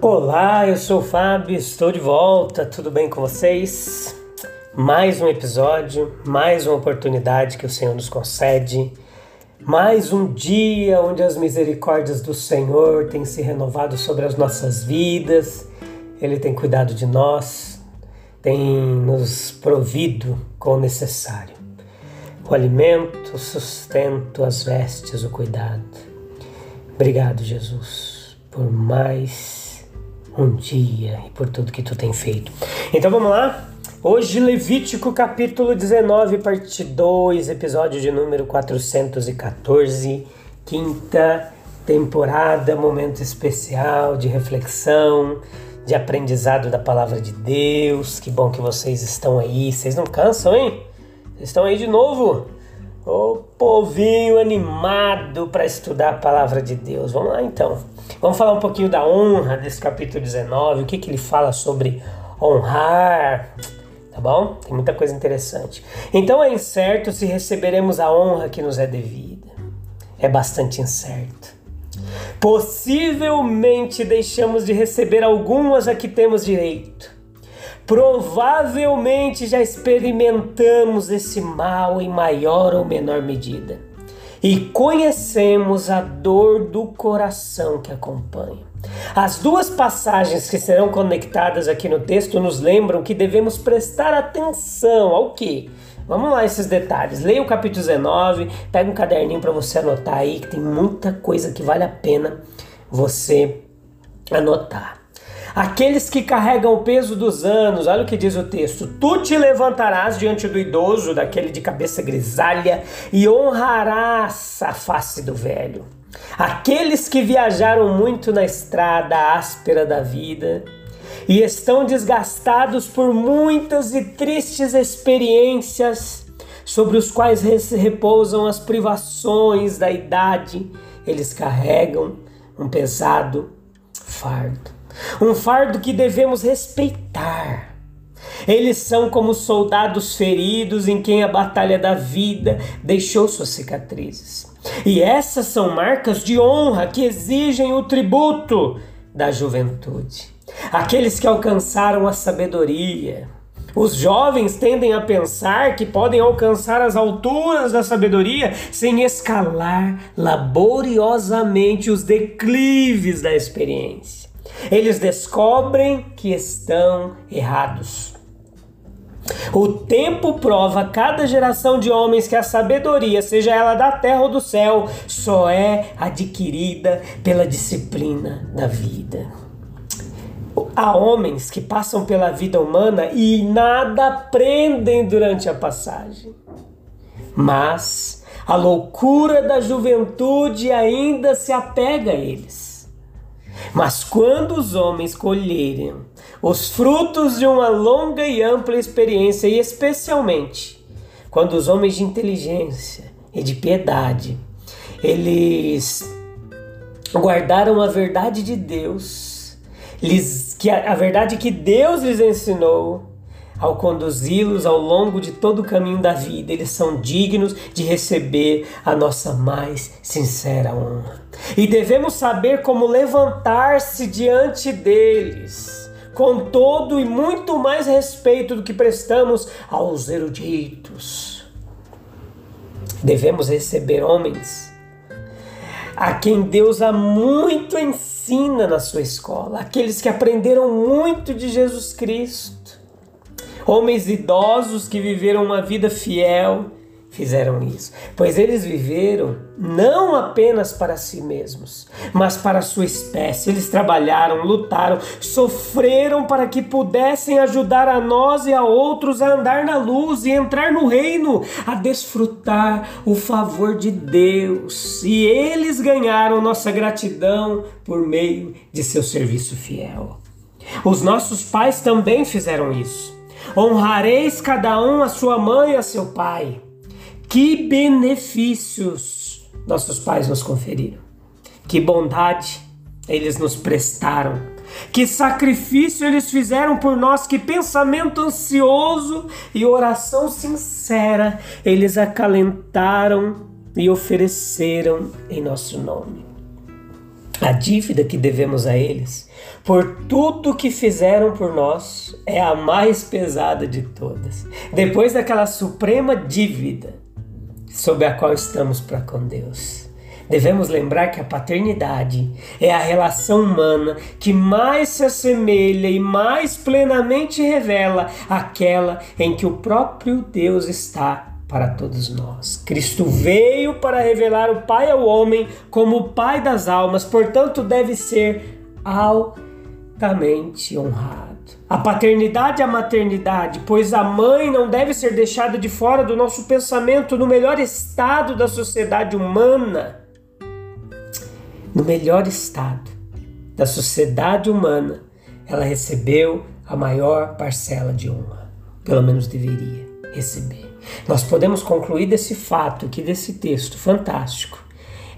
Olá, eu sou o Fábio, estou de volta, tudo bem com vocês? Mais um episódio, mais uma oportunidade que o Senhor nos concede, mais um dia onde as misericórdias do Senhor têm se renovado sobre as nossas vidas, Ele tem cuidado de nós, tem nos provido com o necessário: o alimento, o sustento, as vestes, o cuidado. Obrigado, Jesus, por mais um dia e por tudo que tu tem feito. Então vamos lá? Hoje, Levítico capítulo 19, parte 2, episódio de número 414, quinta temporada, momento especial de reflexão, de aprendizado da palavra de Deus. Que bom que vocês estão aí. Vocês não cansam, hein? Vocês estão aí de novo? Ô povinho animado para estudar a palavra de Deus. Vamos lá então. Vamos falar um pouquinho da honra desse capítulo 19, o que, que ele fala sobre honrar, tá bom? Tem muita coisa interessante. Então é incerto se receberemos a honra que nos é devida. É bastante incerto. Possivelmente deixamos de receber algumas a que temos direito. Provavelmente já experimentamos esse mal em maior ou menor medida e conhecemos a dor do coração que acompanha. As duas passagens que serão conectadas aqui no texto nos lembram que devemos prestar atenção ao que? Vamos lá esses detalhes. Leia o capítulo 19, pega um caderninho para você anotar aí, que tem muita coisa que vale a pena você anotar. Aqueles que carregam o peso dos anos, olha o que diz o texto: Tu te levantarás diante do idoso, daquele de cabeça grisalha, e honrarás a face do velho. Aqueles que viajaram muito na estrada áspera da vida e estão desgastados por muitas e tristes experiências sobre os quais repousam as privações da idade, eles carregam um pesado fardo um fardo que devemos respeitar. Eles são como soldados feridos em quem a batalha da vida deixou suas cicatrizes. E essas são marcas de honra que exigem o tributo da juventude. Aqueles que alcançaram a sabedoria. Os jovens tendem a pensar que podem alcançar as alturas da sabedoria sem escalar laboriosamente os declives da experiência. Eles descobrem que estão errados. O tempo prova cada geração de homens que a sabedoria, seja ela da terra ou do céu, só é adquirida pela disciplina da vida. Há homens que passam pela vida humana e nada aprendem durante a passagem. Mas a loucura da juventude ainda se apega a eles. Mas quando os homens colherem os frutos de uma longa e ampla experiência, e especialmente quando os homens de inteligência e de piedade, eles guardaram a verdade de Deus, lhes, que a, a verdade que Deus lhes ensinou, ao conduzi-los ao longo de todo o caminho da vida, eles são dignos de receber a nossa mais sincera honra. E devemos saber como levantar-se diante deles, com todo e muito mais respeito do que prestamos aos eruditos. Devemos receber homens a quem Deus há muito ensina na sua escola, aqueles que aprenderam muito de Jesus Cristo homens idosos que viveram uma vida fiel, fizeram isso, pois eles viveram não apenas para si mesmos, mas para a sua espécie. Eles trabalharam, lutaram, sofreram para que pudessem ajudar a nós e a outros a andar na luz e entrar no reino, a desfrutar o favor de Deus. E eles ganharam nossa gratidão por meio de seu serviço fiel. Os nossos pais também fizeram isso. Honrareis cada um a sua mãe e a seu pai. Que benefícios nossos pais nos conferiram. Que bondade eles nos prestaram. Que sacrifício eles fizeram por nós, que pensamento ansioso e oração sincera eles acalentaram e ofereceram em nosso nome. A dívida que devemos a eles, por tudo que fizeram por nós, é a mais pesada de todas. Depois daquela suprema dívida sob a qual estamos para com Deus. Devemos lembrar que a paternidade é a relação humana que mais se assemelha e mais plenamente revela aquela em que o próprio Deus está para todos nós. Cristo veio para revelar o Pai ao homem como o Pai das almas, portanto, deve ser altamente honrado. A paternidade e a maternidade, pois a mãe não deve ser deixada de fora do nosso pensamento no melhor estado da sociedade humana. No melhor estado da sociedade humana, ela recebeu a maior parcela de honra, pelo menos deveria receber. Nós podemos concluir desse fato aqui, desse texto fantástico,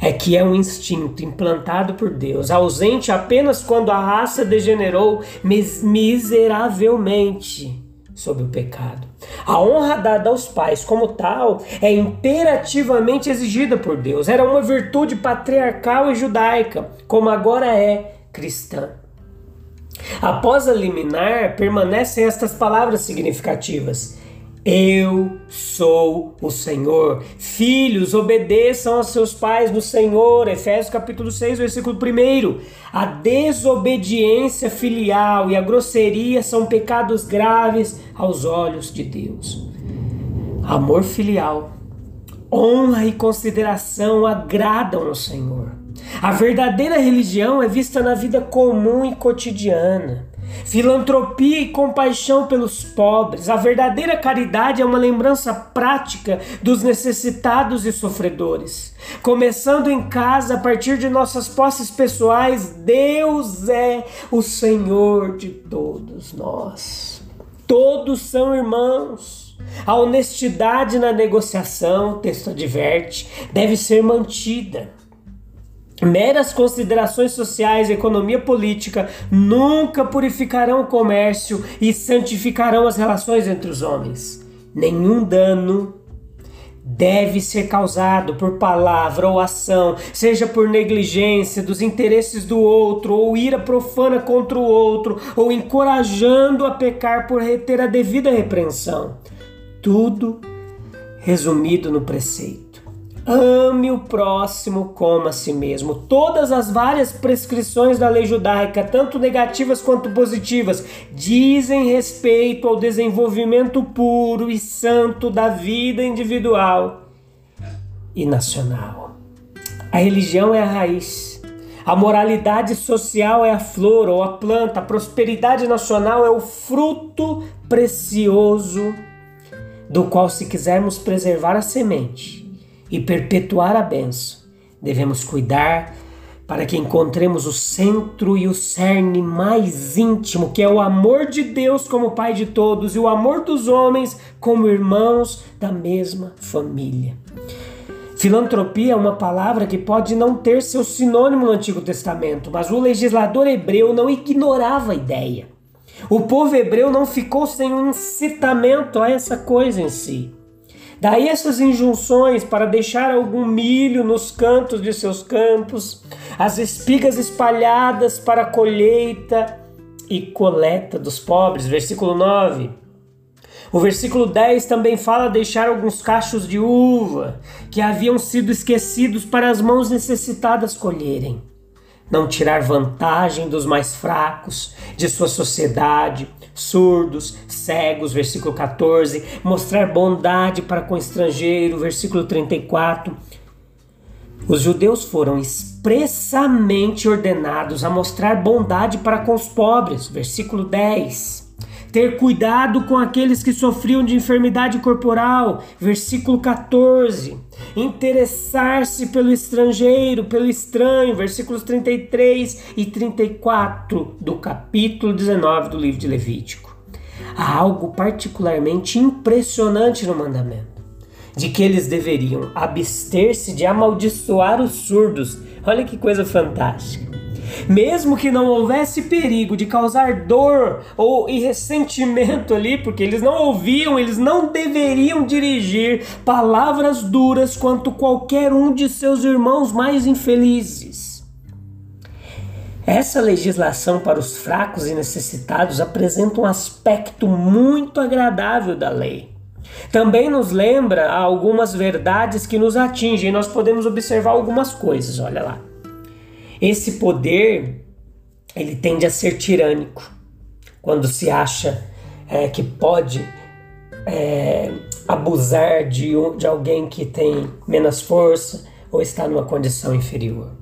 é que é um instinto implantado por Deus, ausente apenas quando a raça degenerou miseravelmente sob o pecado. A honra dada aos pais, como tal, é imperativamente exigida por Deus. Era uma virtude patriarcal e judaica, como agora é cristã. Após a liminar, permanecem estas palavras significativas: eu sou o Senhor. Filhos, obedeçam aos seus pais no Senhor. Efésios capítulo 6, versículo 1. A desobediência filial e a grosseria são pecados graves aos olhos de Deus. Amor filial, honra e consideração agradam ao Senhor. A verdadeira religião é vista na vida comum e cotidiana. Filantropia e compaixão pelos pobres. A verdadeira caridade é uma lembrança prática dos necessitados e sofredores. Começando em casa, a partir de nossas posses pessoais, Deus é o Senhor de todos nós. Todos são irmãos. A honestidade na negociação, o texto adverte, deve ser mantida. Meras considerações sociais economia política nunca purificarão o comércio e santificarão as relações entre os homens. Nenhum dano deve ser causado por palavra ou ação, seja por negligência dos interesses do outro, ou ira profana contra o outro, ou encorajando a pecar por reter a devida repreensão. Tudo resumido no preceito Ame o próximo como a si mesmo. Todas as várias prescrições da lei judaica, tanto negativas quanto positivas, dizem respeito ao desenvolvimento puro e santo da vida individual e nacional. A religião é a raiz. A moralidade social é a flor ou a planta, a prosperidade nacional é o fruto precioso do qual, se quisermos preservar a semente, e perpetuar a benção, devemos cuidar para que encontremos o centro e o cerne mais íntimo, que é o amor de Deus como Pai de todos e o amor dos homens como irmãos da mesma família. Filantropia é uma palavra que pode não ter seu sinônimo no Antigo Testamento, mas o legislador hebreu não ignorava a ideia. O povo hebreu não ficou sem um incitamento a essa coisa em si. Daí essas injunções para deixar algum milho nos cantos de seus campos, as espigas espalhadas para colheita e coleta dos pobres. Versículo 9. O versículo 10 também fala deixar alguns cachos de uva que haviam sido esquecidos para as mãos necessitadas colherem. Não tirar vantagem dos mais fracos, de sua sociedade, surdos, cegos, versículo 14, mostrar bondade para com o estrangeiro, versículo 34. Os judeus foram expressamente ordenados a mostrar bondade para com os pobres, versículo 10 ter cuidado com aqueles que sofriam de enfermidade corporal, versículo 14. Interessar-se pelo estrangeiro, pelo estranho, versículos 33 e 34 do capítulo 19 do livro de Levítico. Há algo particularmente impressionante no mandamento, de que eles deveriam abster-se de amaldiçoar os surdos. Olha que coisa fantástica mesmo que não houvesse perigo de causar dor ou ressentimento ali, porque eles não ouviam, eles não deveriam dirigir palavras duras quanto qualquer um de seus irmãos mais infelizes. Essa legislação para os fracos e necessitados apresenta um aspecto muito agradável da lei. Também nos lembra algumas verdades que nos atingem. Nós podemos observar algumas coisas, olha lá. Esse poder ele tende a ser tirânico quando se acha é, que pode é, abusar de, de alguém que tem menos força ou está numa condição inferior.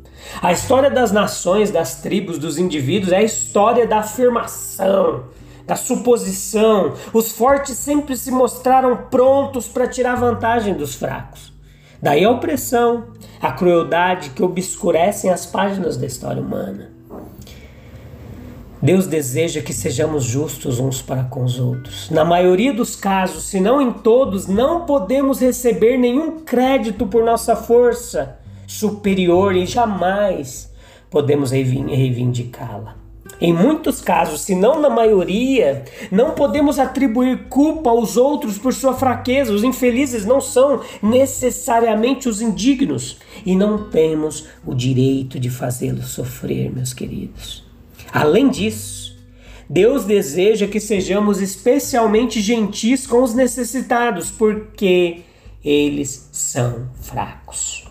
A história das nações, das tribos, dos indivíduos é a história da afirmação, da suposição. Os fortes sempre se mostraram prontos para tirar vantagem dos fracos. Daí a opressão, a crueldade que obscurecem as páginas da história humana. Deus deseja que sejamos justos uns para com os outros. Na maioria dos casos, se não em todos, não podemos receber nenhum crédito por nossa força superior e jamais podemos reivindicá-la. Em muitos casos, se não na maioria, não podemos atribuir culpa aos outros por sua fraqueza. Os infelizes não são necessariamente os indignos e não temos o direito de fazê-los sofrer, meus queridos. Além disso, Deus deseja que sejamos especialmente gentis com os necessitados, porque eles são fracos.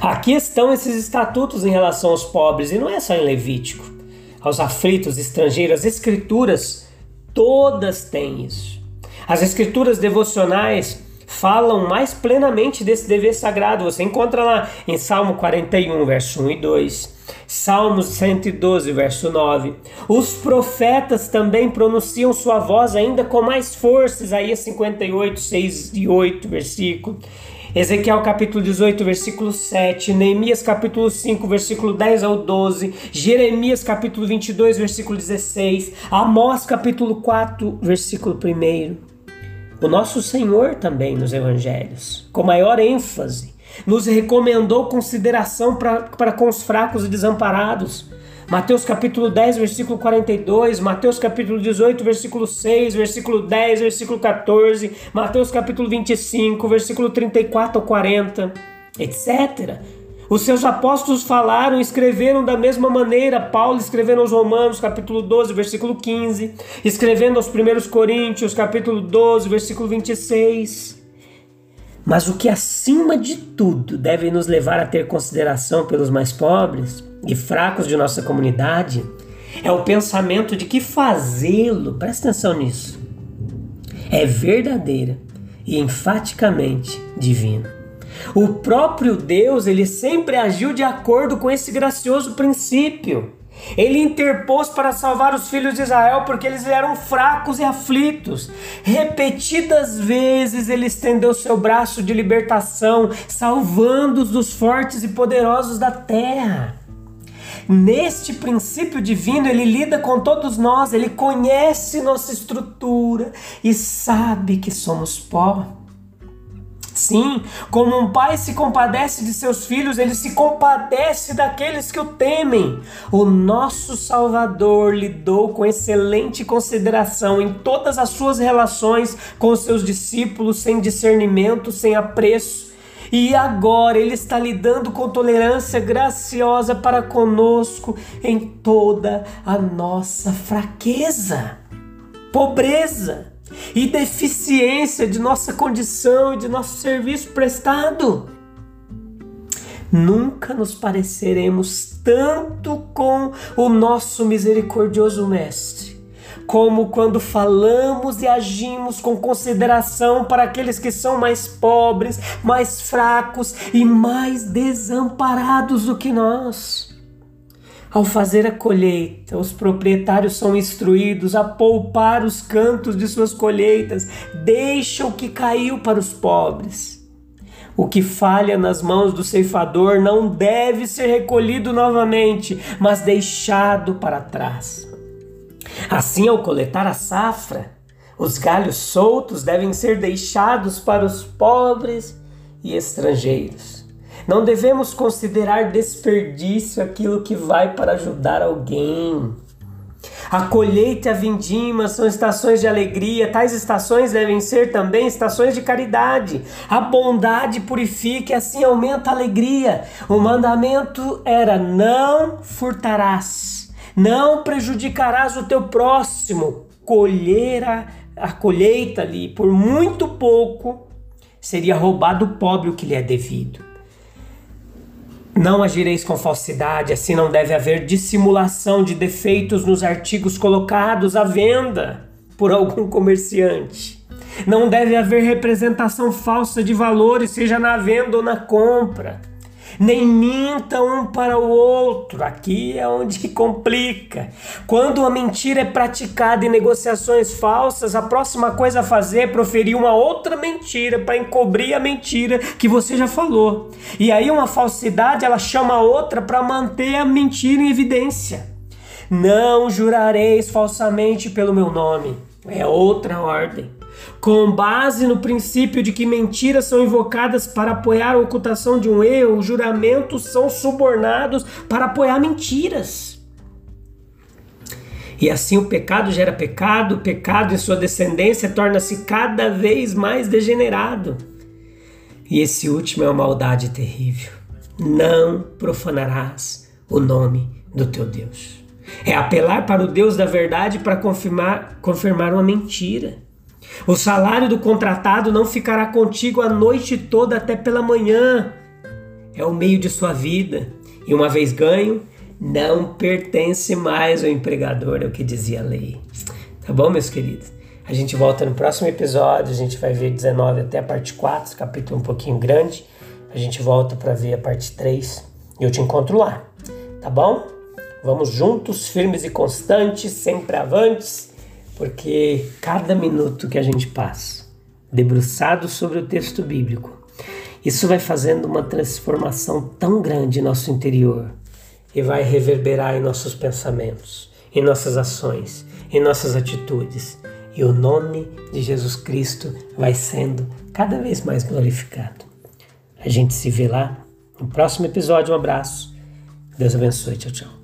Aqui estão esses estatutos em relação aos pobres, e não é só em Levítico aos aflitos, estrangeiros. As escrituras todas têm isso. As escrituras devocionais falam mais plenamente desse dever sagrado. Você encontra lá em Salmo 41, verso 1 e 2. Salmos 112, verso 9. Os profetas também pronunciam sua voz ainda com mais força. Isaías 58, 6 e 8, versículo. Ezequiel capítulo 18, versículo 7, Neemias capítulo 5, versículo 10 ao 12, Jeremias capítulo 22, versículo 16, Amós capítulo 4, versículo 1. O nosso Senhor também nos evangelhos, com maior ênfase, nos recomendou consideração para com os fracos e desamparados Mateus capítulo 10, versículo 42, Mateus capítulo 18, versículo 6, versículo 10, versículo 14, Mateus capítulo 25, versículo 34 ao 40, etc. Os seus apóstolos falaram e escreveram da mesma maneira. Paulo escrevendo aos Romanos, capítulo 12, versículo 15, escrevendo aos primeiros Coríntios, capítulo 12, versículo 26. Mas o que acima de tudo deve nos levar a ter consideração pelos mais pobres e fracos de nossa comunidade é o pensamento de que fazê-lo, presta atenção nisso, é verdadeira e enfaticamente divino. O próprio Deus, ele sempre agiu de acordo com esse gracioso princípio. Ele interpôs para salvar os filhos de Israel porque eles eram fracos e aflitos. Repetidas vezes ele estendeu seu braço de libertação, salvando-os dos fortes e poderosos da terra. Neste princípio divino, ele lida com todos nós, ele conhece nossa estrutura e sabe que somos pó. Sim, como um pai se compadece de seus filhos, ele se compadece daqueles que o temem. O nosso Salvador lidou com excelente consideração em todas as suas relações com seus discípulos, sem discernimento, sem apreço e agora Ele está lidando com tolerância graciosa para conosco em toda a nossa fraqueza, pobreza e deficiência de nossa condição e de nosso serviço prestado. Nunca nos pareceremos tanto com o nosso misericordioso Mestre como quando falamos e agimos com consideração para aqueles que são mais pobres, mais fracos e mais desamparados do que nós. Ao fazer a colheita, os proprietários são instruídos a poupar os cantos de suas colheitas, deixa o que caiu para os pobres. O que falha nas mãos do ceifador não deve ser recolhido novamente, mas deixado para trás. Assim, ao coletar a safra, os galhos soltos devem ser deixados para os pobres e estrangeiros. Não devemos considerar desperdício aquilo que vai para ajudar alguém. A colheita e a vindima são estações de alegria, tais estações devem ser também estações de caridade. A bondade purifica e assim aumenta a alegria. O mandamento era: não furtarás, não prejudicarás o teu próximo. Colher a, a colheita ali por muito pouco seria roubado do pobre o que lhe é devido. Não agireis com falsidade, assim não deve haver dissimulação de defeitos nos artigos colocados à venda por algum comerciante. Não deve haver representação falsa de valores, seja na venda ou na compra nem minta um para o outro. Aqui é onde complica. Quando uma mentira é praticada em negociações falsas, a próxima coisa a fazer é proferir uma outra mentira para encobrir a mentira que você já falou. E aí uma falsidade ela chama a outra para manter a mentira em evidência. Não jurareis falsamente pelo meu nome. É outra ordem com base no princípio de que mentiras são invocadas para apoiar a ocultação de um erro, juramentos são subornados para apoiar mentiras. E assim o pecado gera pecado, o pecado e sua descendência torna-se cada vez mais degenerado. E esse último é uma maldade terrível. Não profanarás o nome do teu Deus. É apelar para o Deus da verdade para confirmar, confirmar uma mentira. O salário do contratado não ficará contigo a noite toda até pela manhã. É o meio de sua vida. E uma vez ganho, não pertence mais ao empregador, é o que dizia a lei. Tá bom, meus queridos? A gente volta no próximo episódio, a gente vai ver 19 até a parte 4, capítulo um pouquinho grande. A gente volta para ver a parte 3 e eu te encontro lá. Tá bom? Vamos juntos, firmes e constantes, sempre avantes porque cada minuto que a gente passa debruçado sobre o texto bíblico, isso vai fazendo uma transformação tão grande em nosso interior e vai reverberar em nossos pensamentos, em nossas ações, em nossas atitudes. E o nome de Jesus Cristo vai sendo cada vez mais glorificado. A gente se vê lá no próximo episódio. Um abraço. Deus abençoe. Tchau, tchau.